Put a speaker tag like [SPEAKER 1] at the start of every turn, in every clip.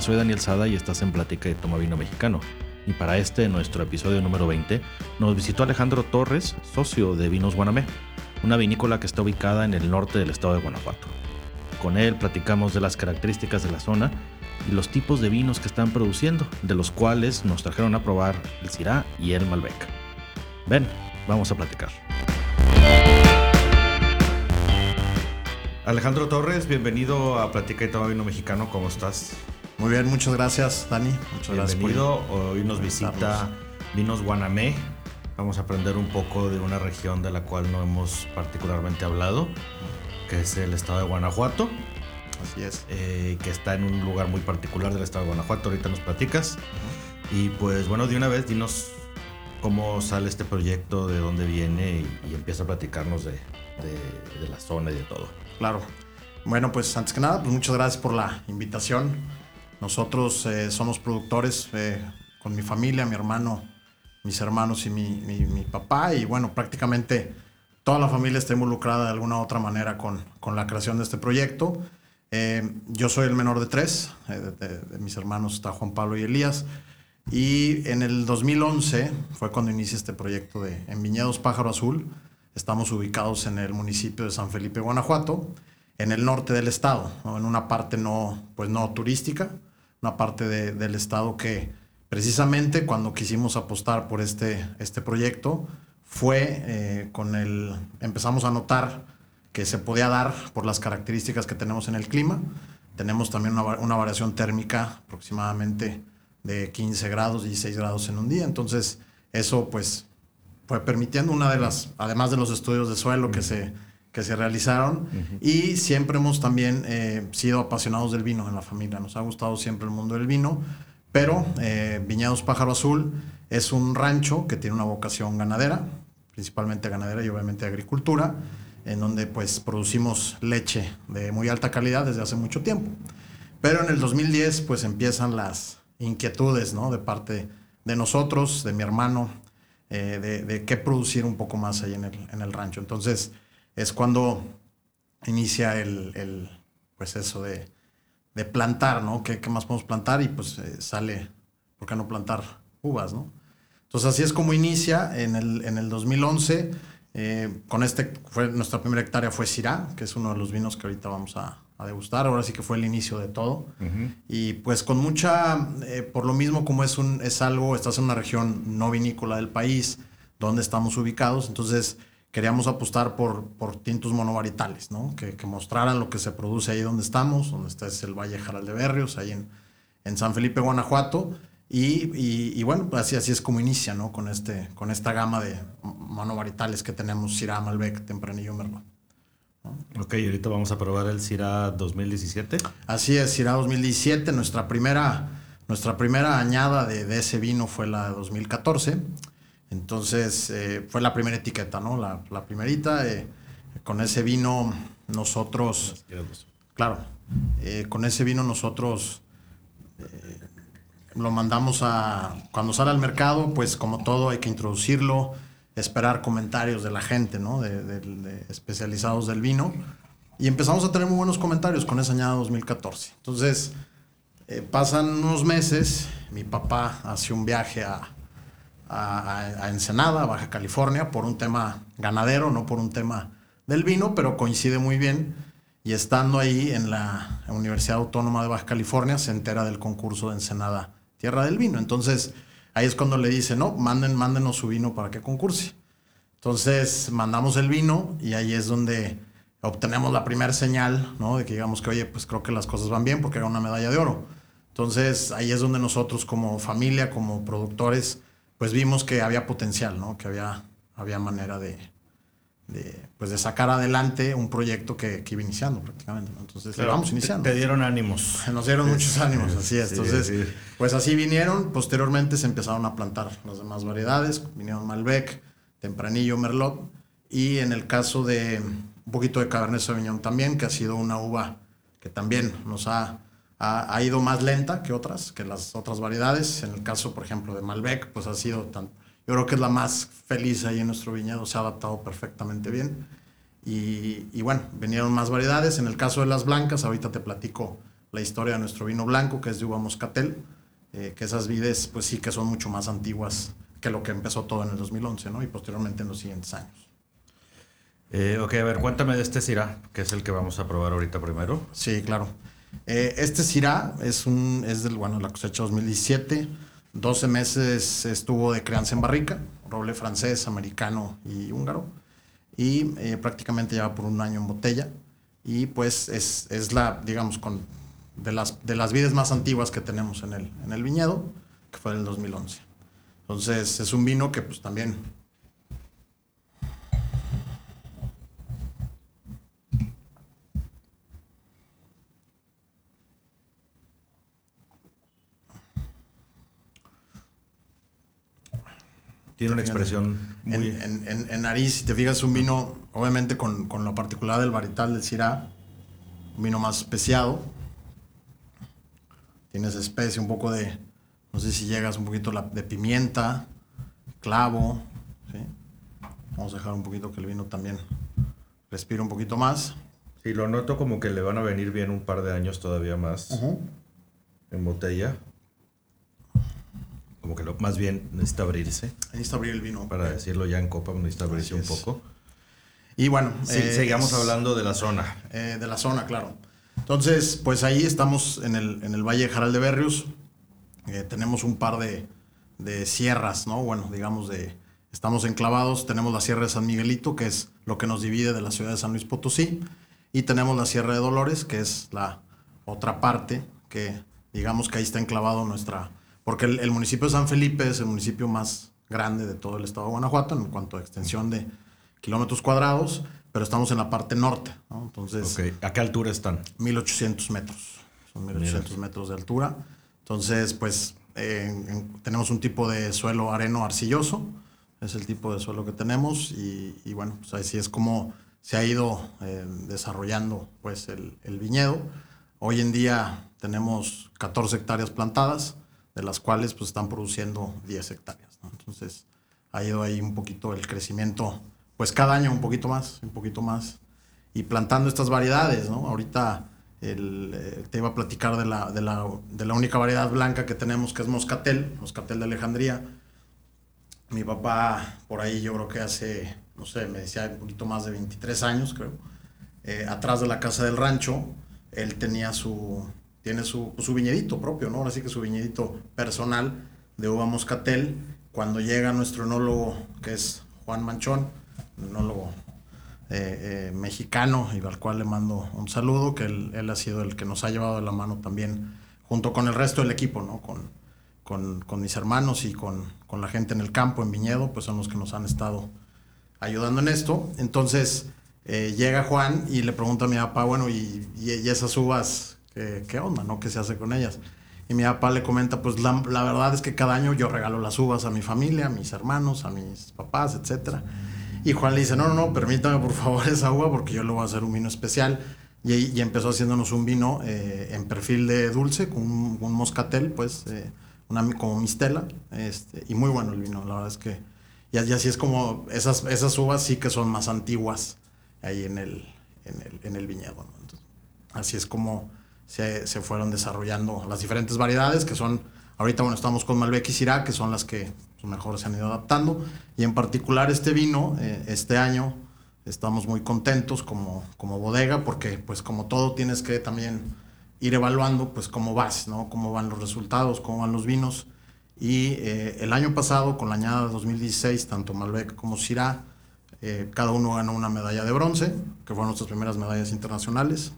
[SPEAKER 1] Soy Daniel Sada y estás en Plática de Toma Vino Mexicano. Y para este, nuestro episodio número 20, nos visitó Alejandro Torres, socio de Vinos Guanamé, una vinícola que está ubicada en el norte del estado de Guanajuato. Con él platicamos de las características de la zona y los tipos de vinos que están produciendo, de los cuales nos trajeron a probar el Syrah y el Malbec. Ven, vamos a platicar. Alejandro Torres, bienvenido a Platica y Toma Vino Mexicano, ¿cómo estás?
[SPEAKER 2] Muy bien, muchas gracias, Dani. Muchas
[SPEAKER 1] bienvenido. Hoy nos visita Vinos Guanamé. Vamos a aprender un poco de una región de la cual no hemos particularmente hablado, que es el estado de Guanajuato.
[SPEAKER 2] Así es.
[SPEAKER 1] Eh, que está en un lugar muy particular del estado de Guanajuato. Ahorita nos platicas. Y pues bueno, de una vez dinos cómo sale este proyecto, de dónde viene y, empieza a platicarnos de, de, la zona y de todo.
[SPEAKER 2] Claro. Bueno, pues antes que nada, pues muchas gracias por la invitación. Nosotros eh, somos productores eh, con mi familia, mi hermano, mis hermanos y mi, mi, papá. Y bueno, prácticamente toda la familia está involucrada de alguna u otra manera con, con la creación de este proyecto. Eh, yo soy el menor de tres, de, mis hermanos está Juan Pablo y Elías. Y en el 2011 fue cuando inicia este proyecto de En Viñedos Pájaro Azul. Estamos ubicados en el municipio de San Felipe, Guanajuato, en el norte del estado, en una parte no, pues no turística, una parte del estado que precisamente cuando quisimos apostar por este, este proyecto fue eh, con el, empezamos a notar que se podía dar por las características que tenemos en el clima. Tenemos también una, una variación térmica aproximadamente de 15 grados, 16 grados en un día. Entonces, eso pues fue permitiendo una de las, además de los estudios de suelo que se, que se realizaron, y siempre hemos también eh, sido apasionados del vino en la familia. Nos ha gustado siempre el mundo del vino, pero eh, Viñados Pájaro Azul es un rancho que tiene una vocación ganadera, principalmente ganadera y obviamente agricultura, en donde pues producimos leche de muy alta calidad desde hace mucho tiempo. Pero en el 2010 pues empiezan las, inquietudes, ¿no? De parte de nosotros, de mi hermano, eh, de, qué producir un poco más ahí en el, en el rancho. Entonces, es cuando inicia el, pues eso de, de plantar, ¿no? ¿Qué, ¿Qué, más podemos plantar? Y pues eh, sale, ¿por qué no plantar uvas, ¿no? Entonces, así es como inicia en el, en el 2011. Eh, con este, fue, nuestra primera hectárea fue Syrah, que es uno de los vinos que ahorita vamos a, a degustar. Ahora sí que fue el inicio de todo. Y pues con mucha, eh, por lo mismo como es, un, es algo, estás en una región no vinícola del país, donde estamos ubicados, entonces queríamos apostar por, por tintos monovarietales, ¿no? Que, que, mostraran lo que se produce ahí donde estamos, donde está es el Valle Jaral de Berrios, ahí en, en San Felipe, Guanajuato. Y, y, bueno, pues así, así es como inicia, ¿no? Con, este, con esta gama de monovarietales que tenemos, Syrah, Malbec, Tempranillo, Merlot.
[SPEAKER 1] Ok, ahorita vamos a probar el Cira 2017.
[SPEAKER 2] Así es, Cira 2017. Nuestra primera, nuestra primera añada de, ese vino fue la de 2014. Entonces, eh, fue la primera etiqueta, ¿no? La, la primerita. Eh, con ese vino nosotros... Claro, eh, con ese vino nosotros lo mandamos a... Cuando sale al mercado, pues como todo hay que introducirlo esperar comentarios de la gente, ¿no? De, especializados del vino. Y empezamos a tener muy buenos comentarios con esa añada 2014. Entonces, pasan unos meses, mi papá hace un viaje a, a, Ensenada, Baja California, por un tema ganadero, no por un tema del vino, pero coincide muy bien. Y estando ahí en la Universidad Autónoma de Baja California, se entera del concurso de Ensenada Tierra del Vino. Entonces, ahí es cuando le dice, no, manden, mándenos su vino para que concurse. Entonces mandamos el vino y ahí es donde obtenemos la primera señal, ¿no? De que digamos que, oye, pues creo que las cosas van bien porque era una medalla de oro. Entonces ahí es donde nosotros como familia, como productores, pues vimos que había potencial, ¿no? Que había, había manera de, de, pues de sacar adelante un proyecto que, que iba iniciando prácticamente. Entonces, vamos iniciando.
[SPEAKER 1] Te, dieron ánimos.
[SPEAKER 2] Nos dieron muchos ánimos, así es. Entonces, pues así vinieron. Posteriormente se empezaron a plantar las demás variedades. Vinieron Malbec, Tempranillo, Merlot. Y en el caso de un poquito de Cabernet Sauvignon también, que ha sido una uva que también nos ha, ha, ha ido más lenta que otras, que las otras variedades. En el caso, por ejemplo, de Malbec, pues ha sido tan yo creo que es la más feliz ahí en nuestro viñedo, se ha adaptado perfectamente bien. Y, bueno, vinieron más variedades. En el caso de las blancas, ahorita te platico la historia de nuestro vino blanco, que es de uva moscatel, eh, que esas vides, pues sí que son mucho más antiguas que lo que empezó todo en el 2011, ¿no? Y posteriormente en los siguientes años.
[SPEAKER 1] Eh, ok, a ver, cuéntame de este Syrah, que es el que vamos a probar ahorita primero.
[SPEAKER 2] Sí, claro. Eh, este Syrah es, un, es del, bueno, la cosecha 2017. 12 meses estuvo de crianza en barrica, roble francés, americano y húngaro. Y eh, prácticamente lleva por un año en botella. Y pues es, es la, digamos, con, de, las, de las vides más antiguas que tenemos en el, en el viñedo, que fue del 2011. Entonces es un vino que pues también
[SPEAKER 1] Tiene una expresión muy...
[SPEAKER 2] En, en, en, nariz, si te fijas, un vino, obviamente con, con la particularidad del varietal del Syrah, un vino más especiado. Tienes especie, un poco de, no sé si llegas un poquito de pimienta, clavo. ¿sí? Vamos a dejar un poquito que el vino también respire un poquito más.
[SPEAKER 1] Sí, lo noto como que le van a venir bien un par de años todavía más uh -huh. en botella como que lo, más bien necesita abrirse.
[SPEAKER 2] Necesita abrir el vino.
[SPEAKER 1] Para decirlo ya en copa, necesita abrirse un poco.
[SPEAKER 2] Y bueno,
[SPEAKER 1] sí, eh, seguimos hablando de la zona.
[SPEAKER 2] Eh, de la zona, claro. Entonces, pues ahí estamos en el, en el Valle de Jaral de Berrios. Eh, tenemos un par de, de, sierras, ¿no? Bueno, digamos de... Estamos enclavados, tenemos la Sierra de San Miguelito, que es lo que nos divide de la ciudad de San Luis Potosí, y tenemos la Sierra de Dolores, que es la otra parte, que digamos que ahí está enclavado nuestra, porque el, el, municipio de San Felipe es el municipio más grande de todo el estado de Guanajuato en cuanto a extensión de kilómetros cuadrados, pero estamos en la parte norte. ¿no? Entonces,
[SPEAKER 1] okay. ¿a qué altura están?
[SPEAKER 2] 1800 metros. Son 1800 Mira. metros de altura. Entonces, pues eh, en, tenemos un tipo de suelo areno arcilloso, es el tipo de suelo que tenemos y, y bueno, pues así es como se ha ido eh, desarrollando pues el, el viñedo. Hoy en día tenemos 14 hectáreas plantadas, de las cuales pues están produciendo 10 hectáreas. ¿no? Entonces ha ido ahí un poquito el crecimiento, pues cada año un poquito más, un poquito más, y plantando estas variedades. ¿no? Ahorita el, eh, te iba a platicar de la, de, la, de la única variedad blanca que tenemos, que es Moscatel, Moscatel de Alejandría. Mi papá por ahí yo creo que hace, no sé, me decía un poquito más de 23 años, creo, eh, atrás de la casa del rancho, él tenía su, tiene su, su, viñedito propio, ¿no? Ahora sí que su viñedito personal de uva moscatel. Cuando llega nuestro enólogo, que es Juan Manchón, enólogo eh, eh, mexicano, y al cual le mando un saludo, que él, él, ha sido el que nos ha llevado de la mano también, junto con el resto del equipo, ¿no? Con, con, con mis hermanos y con, con, la gente en el campo, en viñedo, pues son los que nos han estado ayudando en esto. Entonces, eh, llega Juan y le pregunta a mi papá, bueno, ¿y, y, y esas uvas ¿qué, qué onda, no? ¿Qué se hace con ellas? Y mi papá le comenta, pues la, la, verdad es que cada año yo regalo las uvas a mi familia, a mis hermanos, a mis papás, etc. Y Juan le dice, no, no, no, permítame por favor esa uva porque yo le voy a hacer un vino especial. Y, y empezó haciéndonos un vino eh, en perfil de dulce, con un, un moscatel, pues, eh, una, como mistela. Este, y muy bueno el vino, la verdad es que... Y, y así es como, esas, esas uvas sí que son más antiguas ahí en el, en el, en el viñedo. ¿no? Entonces, así es como se, se, fueron desarrollando las diferentes variedades que son, ahorita bueno, estamos con Malbec y Syrah, que son las que pues, mejor se han ido adaptando. Y en particular este vino, eh, este año, estamos muy contentos como, como bodega, porque pues como todo tienes que también ir evaluando pues cómo vas, ¿no? Cómo van los resultados, cómo van los vinos. Y eh, el año pasado, con la añada de 2016, tanto Malbec como Syrah, eh, cada uno ganó una medalla de bronce, que fueron nuestras primeras medallas internacionales.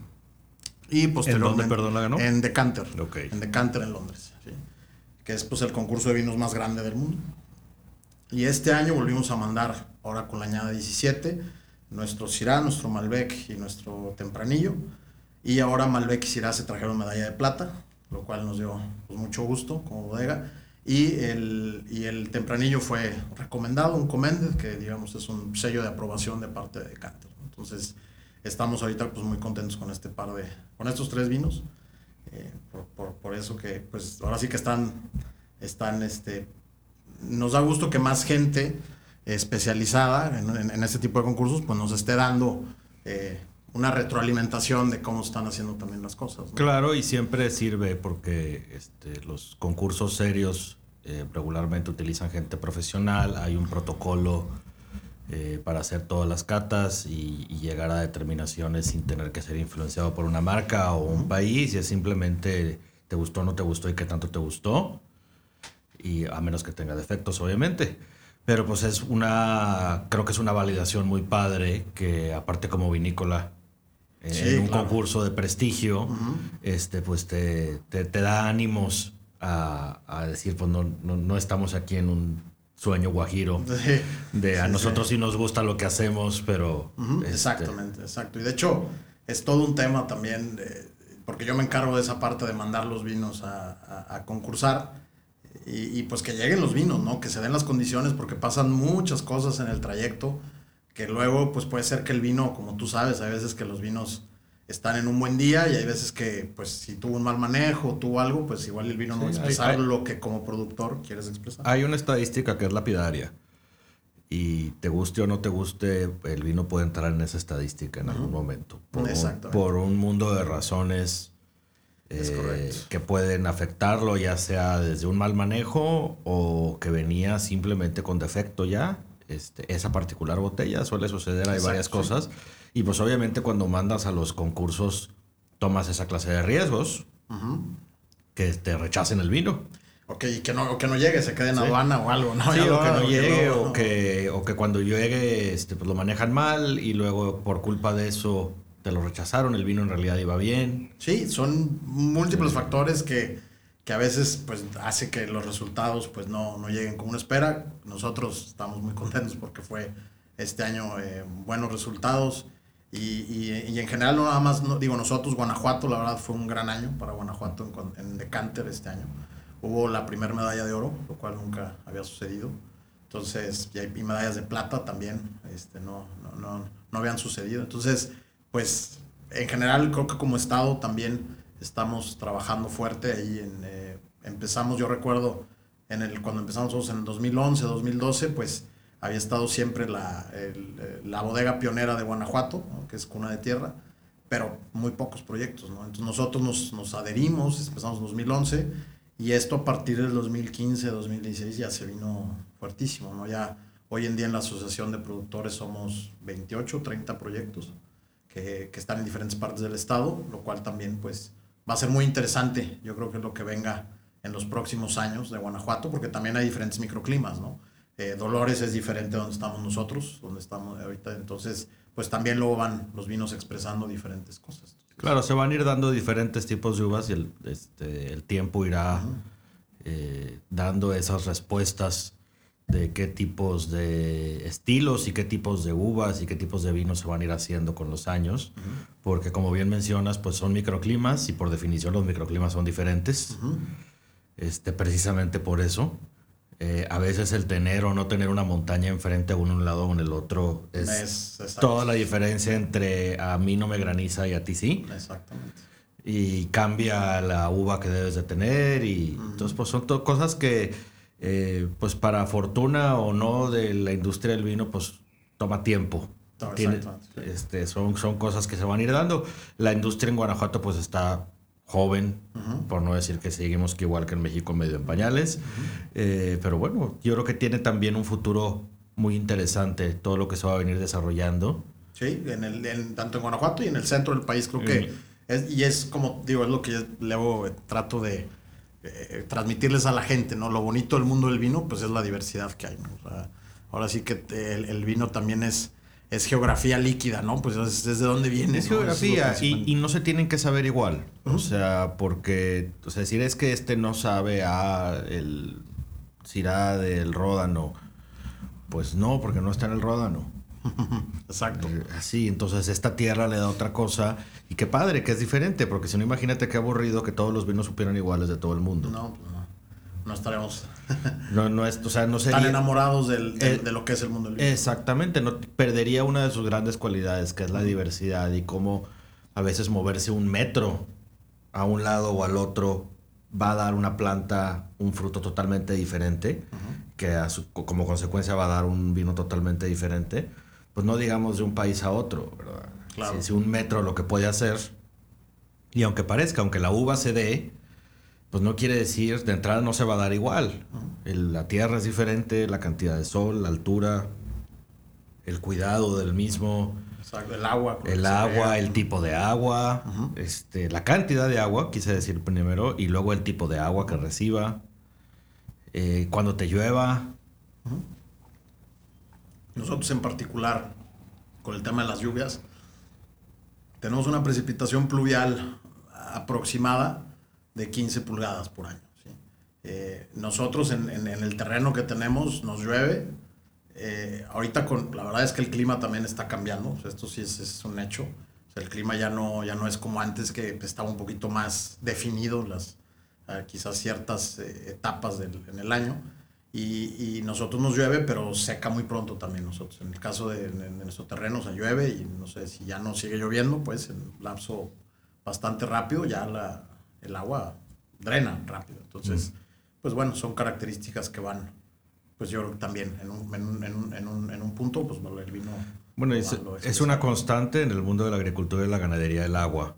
[SPEAKER 2] Y posteriormente.
[SPEAKER 1] ¿En dónde, perdón, la ganó?
[SPEAKER 2] En Decanter.
[SPEAKER 1] Okay.
[SPEAKER 2] En Decanter, en Londres. ¿sí? Que es pues, el concurso de vinos más grande del mundo. Y este año volvimos a mandar, ahora con la añada 17, nuestro Syrah, nuestro Malbec y nuestro Tempranillo. Y ahora Malbec y Syrah se trajeron medalla de plata, lo cual nos dio pues, mucho gusto como bodega. Y el, y el Tempranillo fue recomendado, un commended, que digamos es un sello de aprobación de parte de Decanter. Entonces, estamos ahorita pues muy contentos con este par de, con estos tres vinos. Eh, por, por, por, eso que pues ahora sí que están, están este, nos da gusto que más gente especializada en, en, en este tipo de concursos pues nos esté dando eh, una retroalimentación de cómo están haciendo también las cosas.
[SPEAKER 1] Claro, y siempre sirve porque este, los concursos serios eh, regularmente utilizan gente profesional, hay un protocolo eh, para hacer todas las catas y, llegar a determinaciones sin tener que ser influenciado por una marca o un país, y es simplemente te gustó o no te gustó y qué tanto te gustó, y a menos que tenga defectos, obviamente. Pero pues es una, creo que es una validación muy padre que aparte como vinícola, en un concurso de prestigio, este, pues te, te, da ánimos a, a, decir, pues no, no, estamos aquí en un sueño guajiro. De a nosotros sí. nos gusta lo que hacemos, pero...
[SPEAKER 2] Este Exactamente, exacto. Y de hecho, es todo un tema también, porque yo me encargo de esa parte de mandar los vinos a, a, concursar. Y, y, pues que lleguen los vinos, ¿no? Que se den las condiciones, porque pasan muchas cosas en el trayecto que luego pues puede ser que el vino, como tú sabes, hay veces que los vinos están en un buen día y hay veces que pues si tuvo un mal manejo, tuvo algo, pues igual el vino no va a expresar lo que como productor quieres expresar.
[SPEAKER 1] Hay una estadística que es lapidaria y te guste o no te guste, el vino puede entrar en esa estadística en algún momento. Por, por un mundo de razones eh, que pueden afectarlo, ya sea desde un mal manejo o que venía simplemente con defecto ya este, esa particular botella. Suele suceder, hay varias cosas. Y pues obviamente cuando mandas a los concursos, tomas esa clase de riesgos, que te rechacen el vino.
[SPEAKER 2] Ok, y que no, que no llegue, se quede en aduana o algo, ¿no?
[SPEAKER 1] o que no llegue, o, que, o que cuando llegue este, pues lo manejan mal y luego por culpa de eso te lo rechazaron, el vino en realidad iba bien.
[SPEAKER 2] Sí, son múltiples factores que que a veces pues hace que los resultados pues no, no lleguen como uno espera. Nosotros estamos muy contentos porque fue este año eh, buenos resultados y, y, en general no nada más, no, digo nosotros, Guanajuato la verdad fue un gran año para Guanajuato en, en Decanter este año. Hubo la primera medalla de oro, lo cual nunca había sucedido. Entonces, y, hay, medallas de plata también, este, no, no, no, no habían sucedido. Entonces, pues en general creo que como Estado también estamos trabajando fuerte ahí. En, eh, empezamos, yo recuerdo, en el, cuando empezamos en el 2011, 2012, pues había estado siempre la, eh, la bodega pionera de Guanajuato, que es cuna de tierra, pero muy pocos proyectos. ¿no? Entonces nosotros nos, nos adherimos, empezamos en 2011, y esto a partir del 2015, 2016 ya se vino fuertísimo. ¿no? Ya hoy en día en la Asociación de Productores somos 28, 30 proyectos que, que están en diferentes partes del estado, lo cual también pues va a ser muy interesante, yo creo que es lo que venga en los próximos años de Guanajuato, porque también hay diferentes microclimas, ¿no? Eh, Dolores es diferente donde estamos nosotros, donde estamos ahorita, entonces, pues también luego van los vinos expresando diferentes cosas.
[SPEAKER 1] Claro, se van a ir dando diferentes tipos de uvas y el, este, el tiempo irá eh, dando esas respuestas de qué tipos de estilos y qué tipos de uvas y qué tipos de vinos se van a ir haciendo con los años, porque como bien mencionas, pues son microclimas y por definición los microclimas son diferentes, este, precisamente por eso. Eh, a veces el tener o no tener una montaña enfrente a uno un lado o en el otro es, toda la diferencia entre a mí no me graniza y a ti sí.
[SPEAKER 2] Exactamente.
[SPEAKER 1] Y cambia la uva que debes de tener y entonces pues son cosas que eh, pues para fortuna o no de la industria del vino, pues toma tiempo. Tiene, este, son, son cosas que se van a ir dando. La industria en Guanajuato pues está joven, por no decir que seguimos que igual que en México medio en pañales, eh, pero bueno, yo creo que tiene también un futuro muy interesante todo lo que se va a venir desarrollando.
[SPEAKER 2] Sí, en el, tanto en Guanajuato y en el centro del país creo que, es, y es como digo, es lo que luego trato de, eh, transmitirles a la gente, ¿no? Lo bonito del mundo del vino, pues es la diversidad que hay, ahora sí que el, vino también es, es geografía líquida, ¿no? Pues es desde dónde viene.
[SPEAKER 1] Es geografía y, no se tienen que saber igual. O sea, porque, o sea, decir es que este no sabe a el Cirá del Ródano. Pues no, porque no está en el Ródano.
[SPEAKER 2] Exacto. Eh,
[SPEAKER 1] así, entonces esta tierra le da otra cosa. Y qué padre, que es diferente, porque si no, imagínate qué aburrido que todos los vinos supieran iguales de todo el mundo.
[SPEAKER 2] No, pues no. No estaremos
[SPEAKER 1] no, no es, o sea, no sería,
[SPEAKER 2] tan enamorados del, eh, de lo que es el mundo del vino.
[SPEAKER 1] Exactamente, no perdería una de sus grandes cualidades, que es la diversidad y cómo a veces moverse un metro a un lado o al otro va a dar una planta un fruto totalmente diferente, que como consecuencia va a dar un vino totalmente diferente pues no digamos de un país a otro, ¿verdad? Claro. Si, un metro lo que puede hacer. Y aunque parezca, aunque la uva se dé, pues no quiere decir, de entrada no se va a dar igual. la tierra es diferente, la cantidad de sol, la altura, el cuidado del mismo.
[SPEAKER 2] el agua.
[SPEAKER 1] El agua, el tipo de agua, este, la cantidad de agua, quise decir primero, y luego el tipo de agua que reciba. Eh, cuando te llueva.
[SPEAKER 2] Nosotros en particular, con el tema de las lluvias, tenemos una precipitación pluvial aproximada de 15 pulgadas por año. Eh, nosotros en, el terreno que tenemos nos llueve. Eh, ahorita con, la verdad es que el clima también está cambiando. esto sí es, un hecho. el clima ya no, ya no es como antes que estaba un poquito más definido las, eh, quizás ciertas etapas del, en el año. Y, y, nosotros nos llueve, pero seca muy pronto también nosotros. En el caso de, nuestro terreno se llueve y no sé si ya no sigue lloviendo, pues en lapso bastante rápido ya la, el agua drena rápido. Entonces, pues bueno, son características que van, pues yo también en un, en un, en un, en un, punto, pues el vino...
[SPEAKER 1] Bueno, es, es, una constante en el mundo de la agricultura y la ganadería el agua.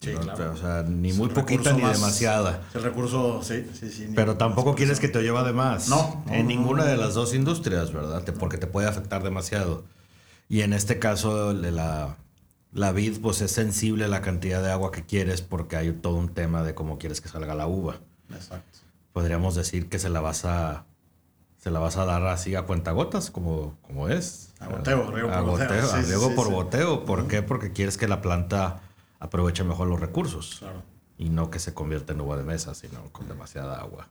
[SPEAKER 2] Sí, claro.
[SPEAKER 1] O sea, ni muy poquita ni demasiada.
[SPEAKER 2] El recurso, sí, sí, sí.
[SPEAKER 1] Pero tampoco quieres que te lleva de más.
[SPEAKER 2] No.
[SPEAKER 1] en ninguna de las dos industrias, ¿verdad? Porque te puede afectar demasiado. Y en este caso, de la, la vid, pues es sensible a la cantidad de agua que quieres porque hay todo un tema de cómo quieres que salga la uva.
[SPEAKER 2] Exacto.
[SPEAKER 1] Podríamos decir que se la vas a se la vas a dar así a cuentagotas como, como es.
[SPEAKER 2] A goteo, riego por
[SPEAKER 1] boteo. a riego por boteo. ¿Por qué? Porque quieres que la planta aproveche mejor los recursos.
[SPEAKER 2] Claro.
[SPEAKER 1] Y no que se convierta en uva de mesa, sino con demasiada agua.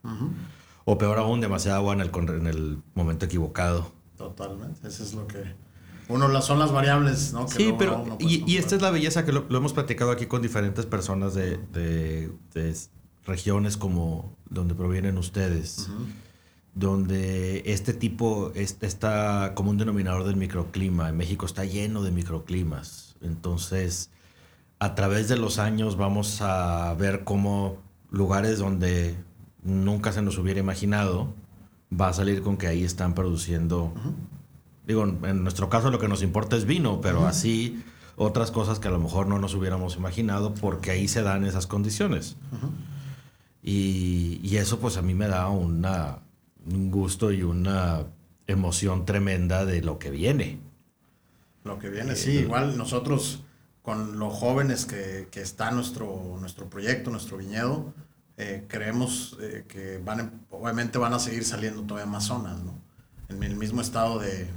[SPEAKER 1] O peor aún, demasiada agua en el, en el momento equivocado.
[SPEAKER 2] Totalmente. Eso es lo que uno son las variables, ¿no?
[SPEAKER 1] sí, pero y, esta es la belleza que lo, hemos platicado aquí con diferentes personas de, de, regiones como donde provienen ustedes, donde este tipo este, está como un denominador del microclima. En México está lleno de microclimas. Entonces, a través de los años vamos a ver cómo lugares donde nunca se nos hubiera imaginado va a salir con que ahí están produciendo Digo, en nuestro caso lo que nos importa es vino, pero así otras cosas que a lo mejor no nos hubiéramos imaginado porque ahí se dan esas condiciones. y, eso pues a mí me da una, un gusto y una emoción tremenda de lo que viene.
[SPEAKER 2] Lo que viene, sí, igual nosotros con los jóvenes que, que está nuestro, nuestro proyecto, nuestro viñedo, eh, creemos eh, que van, obviamente van a seguir saliendo todavía más zonas, ¿no? En el mismo estado de,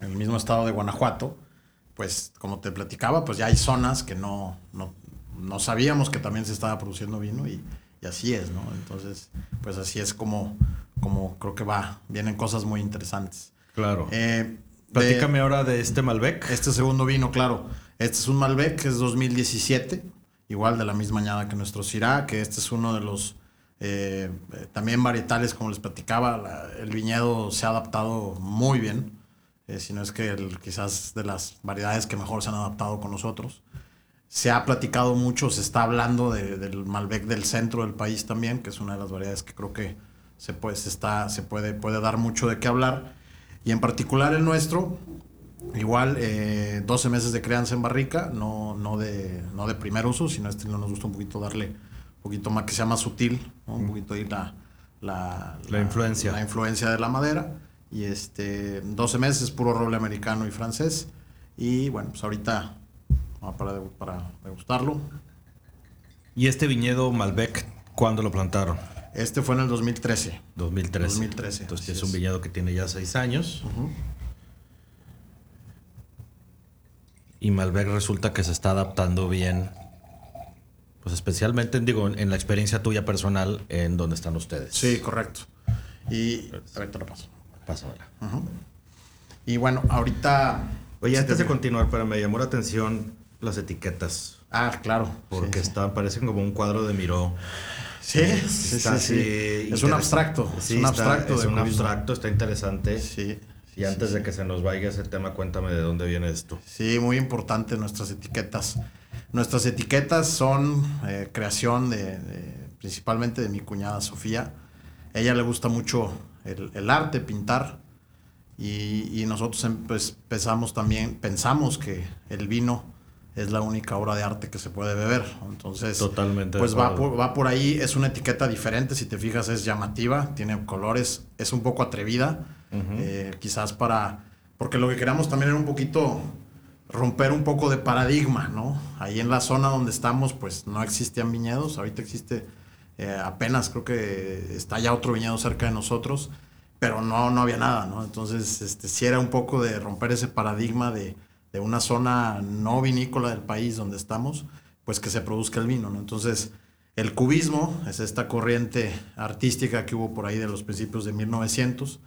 [SPEAKER 2] en el mismo estado de Guanajuato, pues como te platicaba, pues ya hay zonas que no, no, sabíamos que también se estaba produciendo vino y, así es, ¿no? Entonces, pues así es como, como creo que va, vienen cosas muy interesantes.
[SPEAKER 1] Claro. Eh, Platícame ahora de este Malbec.
[SPEAKER 2] Este segundo vino, claro. Este es un Malbec que es 2017, igual de la misma añada que nuestro Syrah, que este es uno de los eh, también varietales, como les platicaba. el viñedo se ha adaptado muy bien eh, sino es que quizás de las variedades que mejor se han adaptado con nosotros. Se ha platicado mucho, se está hablando del Malbec del centro del país también, que es una de las variedades que creo que se, puede, está, se puede, puede dar mucho de qué hablar. Y en particular el nuestro, igual 12 eh, meses de crianza en barrica, no, no, de, no de primer uso, sino este no nos gusta un poquito darle un poquito más que sea más sutil, un poquito ahí la, la,
[SPEAKER 1] la, influencia.
[SPEAKER 2] la influencia de la madera y este 12 meses puro roble americano y francés. Y bueno pues ahorita para, para degustarlo.
[SPEAKER 1] Y este viñedo Malbec ¿cuándo lo plantaron?
[SPEAKER 2] este fue en el 2013
[SPEAKER 1] 2013
[SPEAKER 2] 2013
[SPEAKER 1] entonces es un viñedo que tiene ya seis años. Y Malbec resulta que se está adaptando bien pues especialmente digo en la experiencia tuya personal en donde están ustedes.
[SPEAKER 2] Sí correcto. Y ahorita lo paso
[SPEAKER 1] Pásala.
[SPEAKER 2] Y bueno, ahorita.
[SPEAKER 1] Oye, antes de continuar, pero me llamó la atención las etiquetas.
[SPEAKER 2] Ah, claro.
[SPEAKER 1] Porque están, parecen como un cuadro de Miró.
[SPEAKER 2] Sí, sí, sí, Es un abstracto.
[SPEAKER 1] es un abstracto. Es un abstracto, está interesante.
[SPEAKER 2] Sí.
[SPEAKER 1] Y antes de que se nos vaya ese tema, cuéntame de dónde viene esto.
[SPEAKER 2] Sí, muy importante nuestras etiquetas. Nuestras etiquetas son eh, creación de, principalmente de mi cuñada Sofía. A ella le gusta mucho el, arte, pintar. Y, nosotros em, pues, pensamos también, pensamos que el vino es la única obra de arte que se puede beber. Entonces,
[SPEAKER 1] Totalmente
[SPEAKER 2] pues va por, va por ahí, es una etiqueta diferente, si te fijas es llamativa, tiene colores, es un poco atrevida, eh, quizás para, porque lo que queramos también era un poquito romper un poco de paradigma, ¿no? Ahí en la zona donde estamos, pues no existían viñedos, ahorita existe eh, apenas, creo que está ya otro viñedo cerca de nosotros, pero no, no había nada, ¿no? Entonces, este, sí era un poco de romper ese paradigma de, de una zona no vinícola del país donde estamos, pues que se produzca el vino, ¿no? Entonces, el cubismo es esta corriente artística que hubo por ahí de los principios de 1900,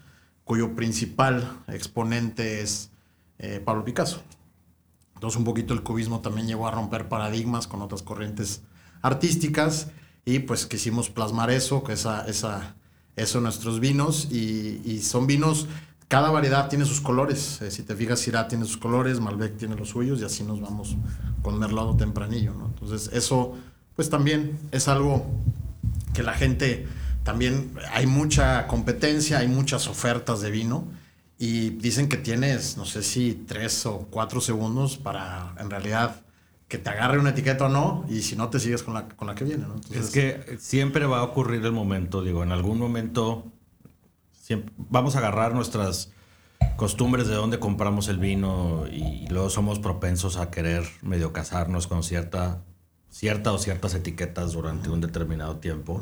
[SPEAKER 2] cuyo principal exponente es eh, Pablo Picasso. Entonces un poquito el cubismo también llegó a romper paradigmas con otras corrientes artísticas y pues quisimos plasmar eso, esa, esa, eso nuestros vinos y, y son vinos, cada variedad tiene sus colores. Eh, si te fijas, Syrah tiene sus colores, Malbec tiene los suyos y así nos vamos con Merlot Tempranillo. ¿no? Entonces eso pues también es algo que la gente también hay mucha competencia, hay muchas ofertas de vino y dicen que tienes, no sé si tres o cuatro segundos para en realidad que te agarre una etiqueta o no y si no te sigues con la, con la que viene. ¿no? Entonces,
[SPEAKER 1] Es que siempre va a ocurrir el momento, digo, en algún momento siempre, vamos a agarrar nuestras costumbres de dónde compramos el vino y luego somos propensos a querer medio casarnos con cierta, cierta o ciertas etiquetas durante un determinado tiempo.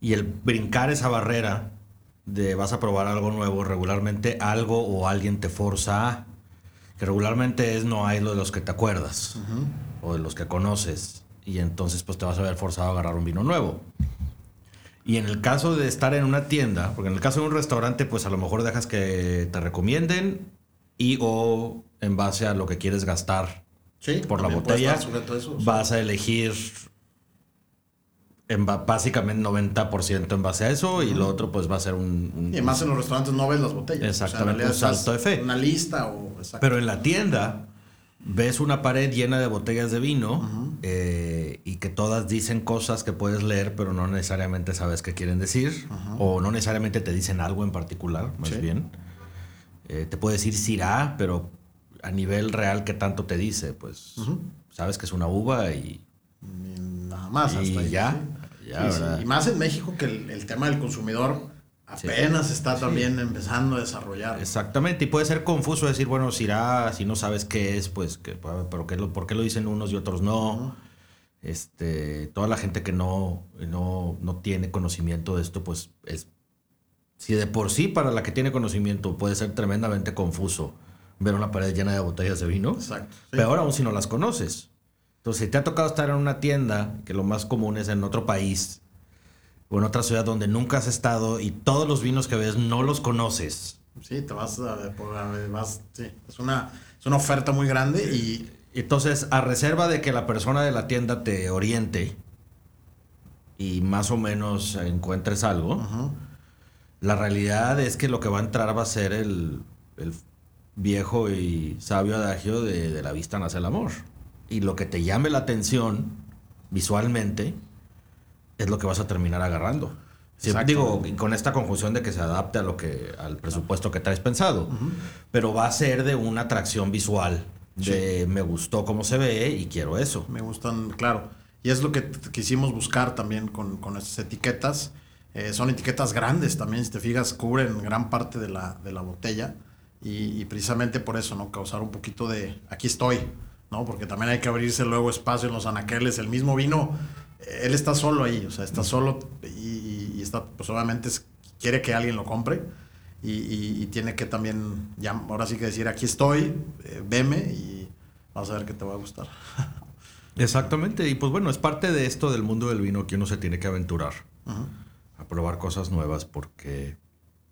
[SPEAKER 1] Y el brincar esa barrera de vas a probar algo nuevo, regularmente algo o alguien te forza a, que regularmente es no hay lo de los que te acuerdas o de los que conoces y entonces pues te vas a ver forzado a agarrar un vino nuevo. Y en el caso de estar en una tienda, porque en el caso de un restaurante pues a lo mejor dejas que te recomienden y o en base a lo que quieres gastar
[SPEAKER 2] sí,
[SPEAKER 1] por la botella vas a elegir en básicamente 90% en base a eso y lo otro pues va a ser un... un-
[SPEAKER 2] y más en los restaurantes no ves las botellas.
[SPEAKER 1] Exactamente, un salto de fe.
[SPEAKER 2] Una lista o...
[SPEAKER 1] Pero en la tienda ves una pared llena de botellas de vino eh, y que todas dicen cosas que puedes leer, pero no necesariamente sabes qué quieren decir, o no necesariamente te dicen algo en particular, más
[SPEAKER 2] Sí.
[SPEAKER 1] bien. Eh, te puede decir Syrah, pero a nivel real, ¿qué tanto te dice? Pues sabes que es una uva y,
[SPEAKER 2] Y nada más.
[SPEAKER 1] y
[SPEAKER 2] hasta ahí,
[SPEAKER 1] ya.
[SPEAKER 2] sí.
[SPEAKER 1] Ya,
[SPEAKER 2] Sí, sí.
[SPEAKER 1] ¿verdad?
[SPEAKER 2] Y más en México que el, el tema del consumidor apenas está también empezando a desarrollar.
[SPEAKER 1] Exactamente, y puede ser confuso decir, bueno, Syrah, si no sabes qué es, pues, que, pero qué lo, ¿por qué lo dicen unos y otros no? Este, toda la gente que no, no, no tiene conocimiento de esto, pues es, si de por sí para la que tiene conocimiento puede ser tremendamente confuso ver una pared llena de botellas de vino,
[SPEAKER 2] Exacto. sí.
[SPEAKER 1] peor aún si no las conoces. Entonces, si te ha tocado estar en una tienda, que lo más común es en otro país o en otra ciudad donde nunca has estado y todos los vinos que ves no los conoces,
[SPEAKER 2] Sí, te vas a, vas, sí, es una, es una oferta muy grande y
[SPEAKER 1] Entonces, a reserva de que la persona de la tienda te oriente y más o menos encuentres algo, la realidad es que lo que va a entrar va a ser el, el viejo y sabio adagio de, de la vista nace el amor. Y lo que te llame la atención visualmente es lo que vas a terminar agarrando. Sí, digo, con esta conjunción de que se adapte a lo que, al presupuesto que traes pensado. Pero va a ser de una atracción visual. De me gustó cómo se ve y quiero eso.
[SPEAKER 2] me gustan, claro. Y es lo que quisimos buscar también con, con estas etiquetas. Eh, son etiquetas grandes también, si te fijas, cubren gran parte de la, de la botella. Y, y precisamente por eso, ¿no? Causar un poquito de aquí estoy, ¿no? Porque también hay que abrirse luego espacio en los anaqueles. El mismo vino, él está solo ahí, o sea, está solo y, está, pues obviamente quiere que alguien lo compre. Y, y- y tiene que también, ya, ahora sí que decir, aquí estoy, eh, veme y vas a ver que te va a gustar.
[SPEAKER 1] Exactamente. Y pues bueno, es parte de esto del mundo del vino que uno se tiene que aventurar a probar cosas nuevas porque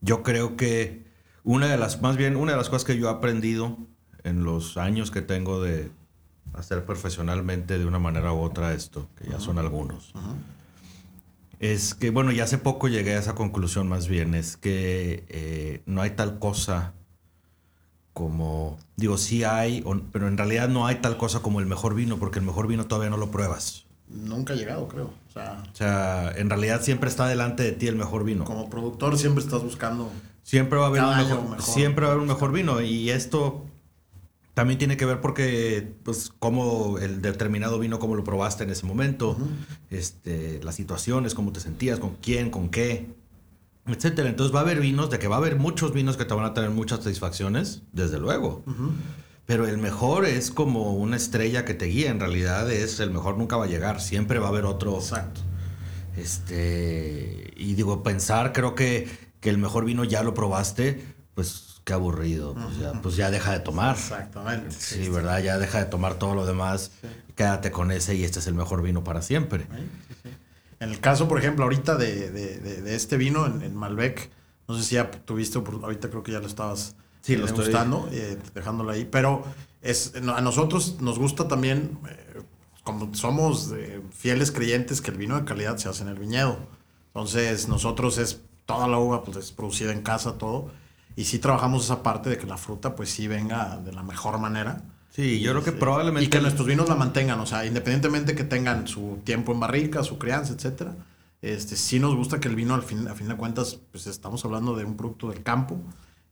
[SPEAKER 1] yo creo que una de las, más bien, una de las cosas que yo he aprendido en los años que tengo de hacer profesionalmente de una manera u otra esto, que ya son algunos, es que, bueno, ya hace poco llegué a esa conclusión más bien, es que eh, no hay tal cosa como, digo, sí hay, pero en realidad no hay tal cosa como el mejor vino, porque el mejor vino todavía no lo pruebas.
[SPEAKER 2] Nunca ha llegado, creo. O sea,
[SPEAKER 1] O sea, en realidad siempre está delante de ti el mejor vino.
[SPEAKER 2] como productor siempre estás buscando.
[SPEAKER 1] Siempre va a haber un mejor,
[SPEAKER 2] mejor.
[SPEAKER 1] siempre va a haber un mejor vino y esto También tiene que ver porque, pues, cómo el determinado vino, cómo lo probaste en ese momento, este, las situaciones, cómo te sentías, con quién, con qué, etcétera. Entonces va a haber vinos, de que va a haber muchos vinos que te van a tener muchas satisfacciones, desde luego. Pero el mejor es como una estrella que te guía. En realidad es el mejor nunca va a llegar. Siempre va a haber otro.
[SPEAKER 2] Exacto.
[SPEAKER 1] Este. Y digo, pensar, creo que, que el mejor vino ya lo probaste, pues qué aburrido. Pues, ya, pues ya deja de tomar.
[SPEAKER 2] Exactamente.
[SPEAKER 1] Sí, ¿verdad? Ya deja de tomar todo lo demás. Quédate con ese y este es el mejor vino para siempre.
[SPEAKER 2] En el caso, por ejemplo, ahorita de, de, de, este vino en, Malbec, no sé si ya tuviste, ahorita creo que ya lo estabas
[SPEAKER 1] sí, lo estoy...
[SPEAKER 2] gustando, eh, dejándolo ahí, pero es, a nosotros nos gusta también, eh, como somos fieles creyentes, que el vino de calidad se hace en el viñedo. Entonces, nosotros es toda la uva pues, es producida en casa, todo. Y sí trabajamos esa parte de que la fruta pues sí venga de la mejor manera.
[SPEAKER 1] Sí, yo creo que probablemente...
[SPEAKER 2] Y que nuestros vinos la mantengan, o sea, independientemente que tengan su tiempo en barrica, su crianza, etcétera. Este, sí nos gusta que el vino, al fin, a fin de cuentas, pues estamos hablando de un producto del campo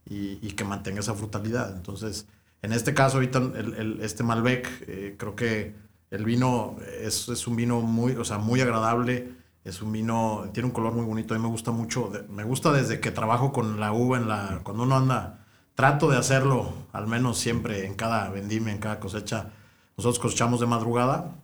[SPEAKER 2] y, que mantenga esa frutalidad. Entonces, en este caso, ahorita el, este Malbec, eh, creo que el vino es, es, un vino muy, o sea, muy agradable. Es un vino, tiene un color muy bonito. A mí me gusta mucho. me gusta desde que trabajo con la uva en la, cuando uno anda trato de hacerlo, al menos siempre en cada vendimia, en cada cosecha. Nosotros cosechamos de madrugada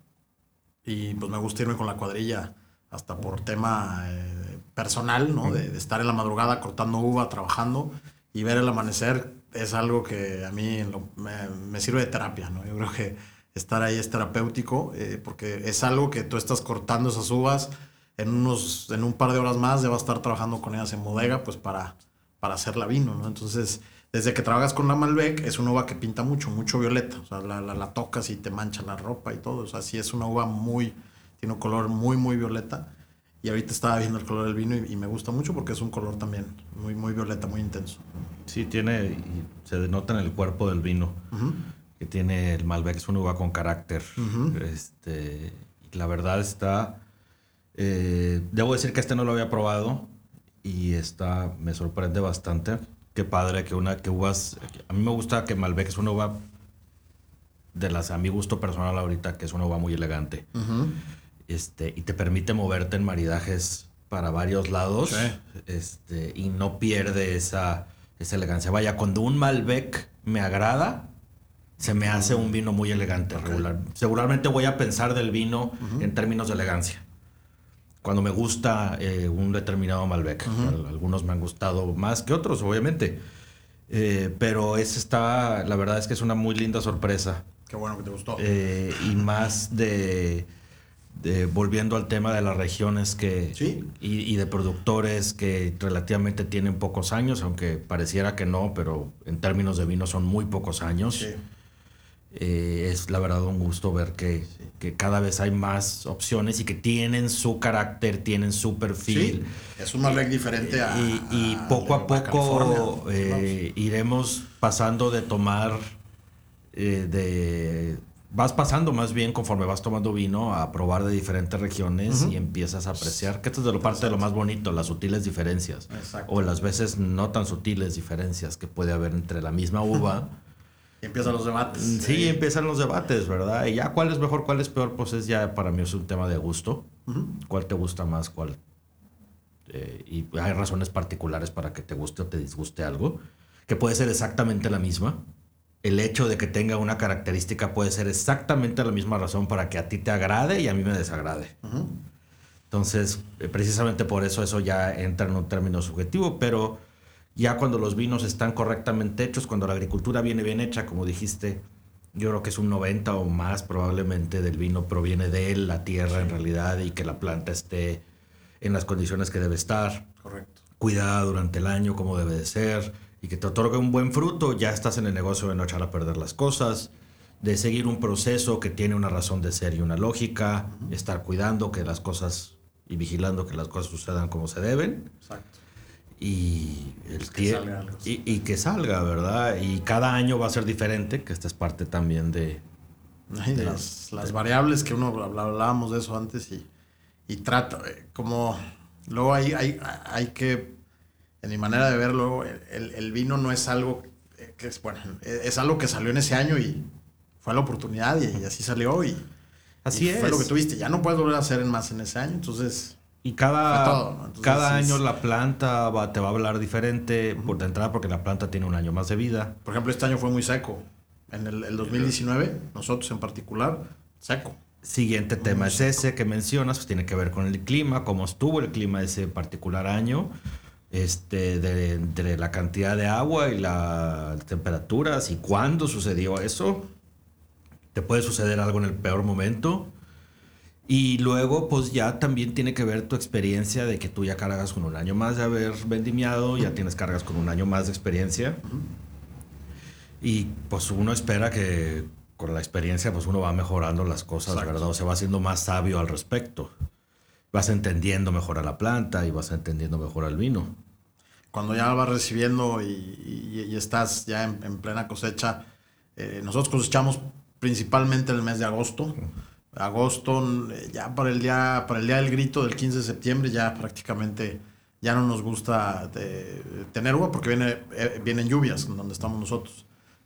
[SPEAKER 2] y pues me gusta irme con la cuadrilla hasta por tema eh, personal, ¿no? De, estar en la madrugada cortando uva, trabajando y ver el amanecer es algo que a mí me, sirve de terapia, ¿no? Yo creo que estar ahí es terapéutico eh, porque es algo que tú estás cortando esas uvas en unos en un par de horas más ya vas a estar trabajando con ellas en bodega pues para para hacer la vino, ¿no? Entonces desde que trabajas con la Malbec, es una uva que pinta mucho, mucho violeta. O sea, la, la, tocas y te mancha la ropa y todo. O sea, sí es una uva muy, tiene un color muy, muy violeta. Y ahorita estaba viendo el color del vino y, me gusta mucho porque es un color también muy, muy violeta, muy intenso.
[SPEAKER 1] Sí, tiene, y se denota en el cuerpo del vino, que tiene el Malbec, es una uva con carácter. este, la verdad está, eh, debo decir que este no lo había probado y está, me sorprende bastante Qué padre que una que uvas. A mí me gusta que Malbec es una uva de las a mi gusto personal ahorita, que es una uva muy elegante. Este, y te permite moverte en maridajes para varios lados. Este, y no pierde esa, esa elegancia. Vaya, cuando un Malbec me agrada, se me hace un vino muy elegante, regular. Seguramente voy a pensar del vino en términos de elegancia cuando me gusta eh, un determinado Malbec. Algunos me han gustado más que otros, obviamente. Eh, pero ese está, la verdad es que es una muy linda sorpresa.
[SPEAKER 2] Qué bueno que te gustó.
[SPEAKER 1] Eh, y más de, volviendo al tema de las regiones que y, de productores que relativamente tienen pocos años, aunque pareciera que no, pero en términos de vino son muy pocos años. Sí. Eh, es la verdad un gusto ver que, cada vez hay más opciones y que tienen su carácter, tienen su perfil.
[SPEAKER 2] es un Malbec diferente a.
[SPEAKER 1] Y, poco a, poco eh, iremos pasando de tomar. Eh, de vas pasando más bien conforme vas tomando vino a probar de diferentes regiones y empiezas a apreciar que esto es de lo parte de lo más bonito, las sutiles diferencias o las veces no tan sutiles diferencias que puede haber entre la misma uva
[SPEAKER 2] empiezan los debates.
[SPEAKER 1] Sí, empiezan los debates, ¿verdad? Y ya cuál es mejor, cuál es peor, pues es ya para mí es un tema de gusto. ¿Cuál te gusta más? ¿Cuál? Eh, y hay razones particulares para que te guste o te disguste algo, que puede ser exactamente la misma. El hecho de que tenga una característica puede ser exactamente la misma razón para que a ti te agrade y a mí me desagrade. Entonces, eh, precisamente por eso eso ya entra en un término subjetivo, pero ya cuando los vinos están correctamente hechos, cuando la agricultura viene bien hecha, como dijiste, yo creo que es un 90 o más probablemente del vino proviene de él, la tierra en realidad, y que la planta esté en las condiciones que debe estar.
[SPEAKER 2] Correcto.
[SPEAKER 1] Cuidada durante el año como debe de ser, y que te otorgue un buen fruto, ya estás en el negocio de no echar a perder las cosas, de seguir un proceso que tiene una razón de ser y una lógica, estar cuidando que las cosas y vigilando que las cosas sucedan como se deben.
[SPEAKER 2] Exacto
[SPEAKER 1] y, el que y, que salga, ¿verdad? Y cada año va a ser diferente, que esta es parte también de...
[SPEAKER 2] las, variables que uno hablábamos de eso antes y, y trata, eh, como luego hay, hay, hay que, en mi manera de verlo, el, el, vino no es algo que es, bueno, es algo que salió en ese año y fue la oportunidad y, así salió y
[SPEAKER 1] así es.
[SPEAKER 2] Fue lo que tuviste. Ya no puedes volver a hacer más en ese año, entonces.
[SPEAKER 1] Y cada, cada año la planta va, te va a hablar diferente por de entrada porque la planta tiene un año más de vida.
[SPEAKER 2] Por ejemplo, este año fue muy seco. En el, el 2019, nosotros en particular, seco.
[SPEAKER 1] Siguiente tema es ese que mencionas, pues tiene que ver con el clima, cómo estuvo el clima ese particular año, este, de, de la cantidad de agua y las temperaturas y cuándo sucedió eso. Te puede suceder algo en el peor momento. Y luego, pues ya también tiene que ver tu experiencia de que tú ya cargas con un año más de haber vendimiado, ya tienes cargas con un año más de experiencia. Y pues uno espera que con la experiencia, pues uno va mejorando las cosas, ¿verdad? O se va haciendo más sabio al respecto. Vas entendiendo mejor a la planta y vas entendiendo mejor al vino.
[SPEAKER 2] Cuando ya vas recibiendo y, estás ya en, plena cosecha, eh, nosotros cosechamos principalmente en el mes de agosto. Agosto, ya para el día, para el día del grito del 15 de septiembre, ya prácticamente ya no nos gusta eh, tener uva porque viene, eh, vienen lluvias donde estamos nosotros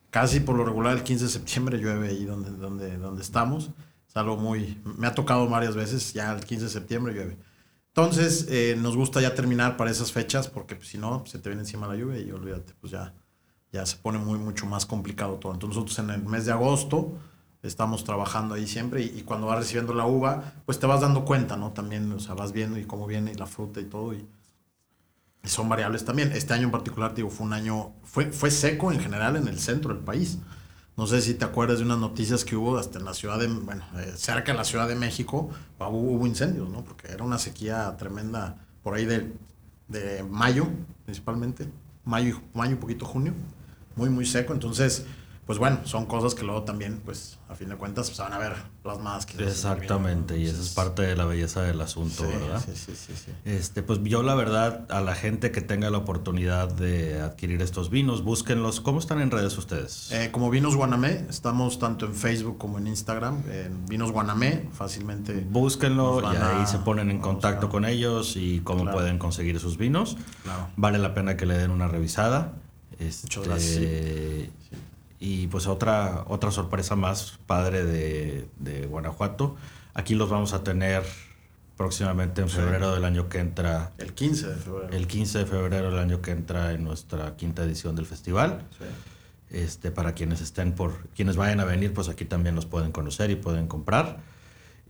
[SPEAKER 2] casi por lo regular el 15 de septiembre llueve ahí donde, donde, donde estamos. Es algo muy... Me ha tocado varias veces, ya el 15 de septiembre llueve. Entonces, eh, nos gusta ya terminar para esas fechas, porque pues, si no, se te viene encima la lluvia y olvídate, pues ya, ya se pone muy, mucho más complicado todo. Entonces, nosotros en el mes de agosto estamos trabajando ahí siempre y, cuando vas recibiendo la uva, pues te vas dando cuenta, ¿no? También, o sea, vas viendo y cómo viene y la fruta y todo. Y, son variables también. Este año en particular, digo, fue un año, fue, fue seco en general en el centro del país. No sé si te acuerdas de unas noticias que hubo hasta en la ciudad de, bueno, eh, cerca de la Ciudad de México, hubo, incendios, ¿no? Porque era una sequía tremenda por ahí de, de mayo, principalmente, mayo, mayo, un poquito junio, muy, muy seco. Entonces, pues bueno, son cosas que luego también, pues a fin de cuentas, se van a ver plasmadas.
[SPEAKER 1] Exactamente, y esa es parte de la belleza del asunto, ¿verdad? Sí, sí, sí, sí, Este, pues yo la verdad, a la gente que tenga la oportunidad de adquirir estos vinos, búsquenlos. ¿Cómo están en redes ustedes?
[SPEAKER 2] Eh, como Vinos Guanamé, estamos tanto en Facebook como en Instagram, en Vinos Guanamé, fácilmente.
[SPEAKER 1] Búsquenlo y ahí se ponen en contacto con ellos y cómo pueden conseguir sus vinos. Vale la pena que le den una revisada. Este, gracias. Y pues otra, otra sorpresa más padre de, Guanajuato. Aquí los vamos a tener próximamente en febrero del año que entra.
[SPEAKER 2] El 15 de febrero.
[SPEAKER 1] El 15 de febrero del año que entra en nuestra quinta edición del festival. Este, para quienes estén por, quienes vayan a venir, pues aquí también los pueden conocer y pueden comprar.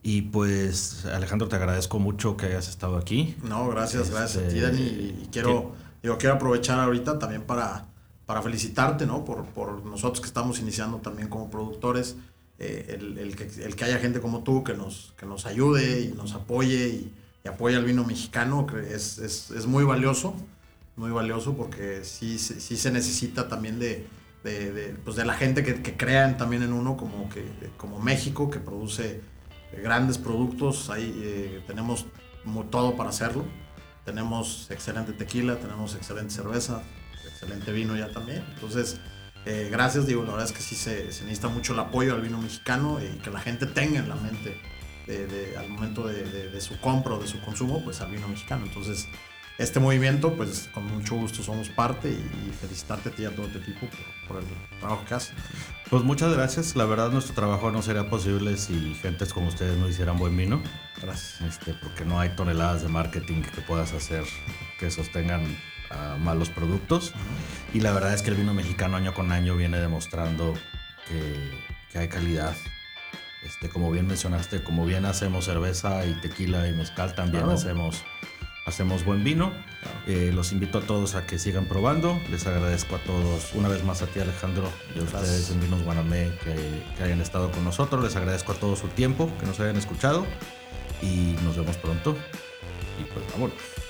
[SPEAKER 1] Y pues, Alejandro, te agradezco mucho que hayas estado aquí.
[SPEAKER 2] No, gracias, gracias a ti, este, Dani. Y quiero, digo, quiero aprovechar ahorita también para para felicitarte, ¿no? Por, por, nosotros que estamos iniciando también como productores, eh, el, el, que, el, que, haya gente como tú que nos, que nos ayude y nos apoye y, y apoye al vino mexicano, que es, es, es, muy valioso, muy valioso porque sí, sí se necesita también de, de, de, pues de la gente que, que, crean también en uno como, que, como México, que produce grandes productos, ahí eh, tenemos todo para hacerlo. Tenemos excelente tequila, tenemos excelente cerveza, excelente vino ya también. Entonces, eh, gracias, digo, la verdad es que sí se, necesita mucho el apoyo al vino mexicano y que la gente tenga en la mente al momento de, su compra o de su consumo, pues al vino mexicano. Entonces, este movimiento, pues con mucho gusto somos parte y, felicitarte a ti y a todo tu equipo por, el trabajo que haces.
[SPEAKER 1] Pues muchas gracias. La verdad, nuestro trabajo no sería posible si gentes como ustedes no hicieran buen vino.
[SPEAKER 2] Gracias.
[SPEAKER 1] Este, porque no hay toneladas de marketing que puedas hacer que sostengan malos productos. Y la verdad es que el vino mexicano año con año viene demostrando que, hay calidad. Este, como bien mencionaste, como bien hacemos cerveza y tequila y mezcal, también hacemos, hacemos buen vino. Eh, los invito a todos a que sigan probando. Les agradezco a todos, una vez más a ti Alejandro y a ustedes en Vinos Guanamé que, que hayan estado con nosotros. Les agradezco a todos su tiempo, que nos hayan escuchado y nos vemos pronto. Y pues vámonos.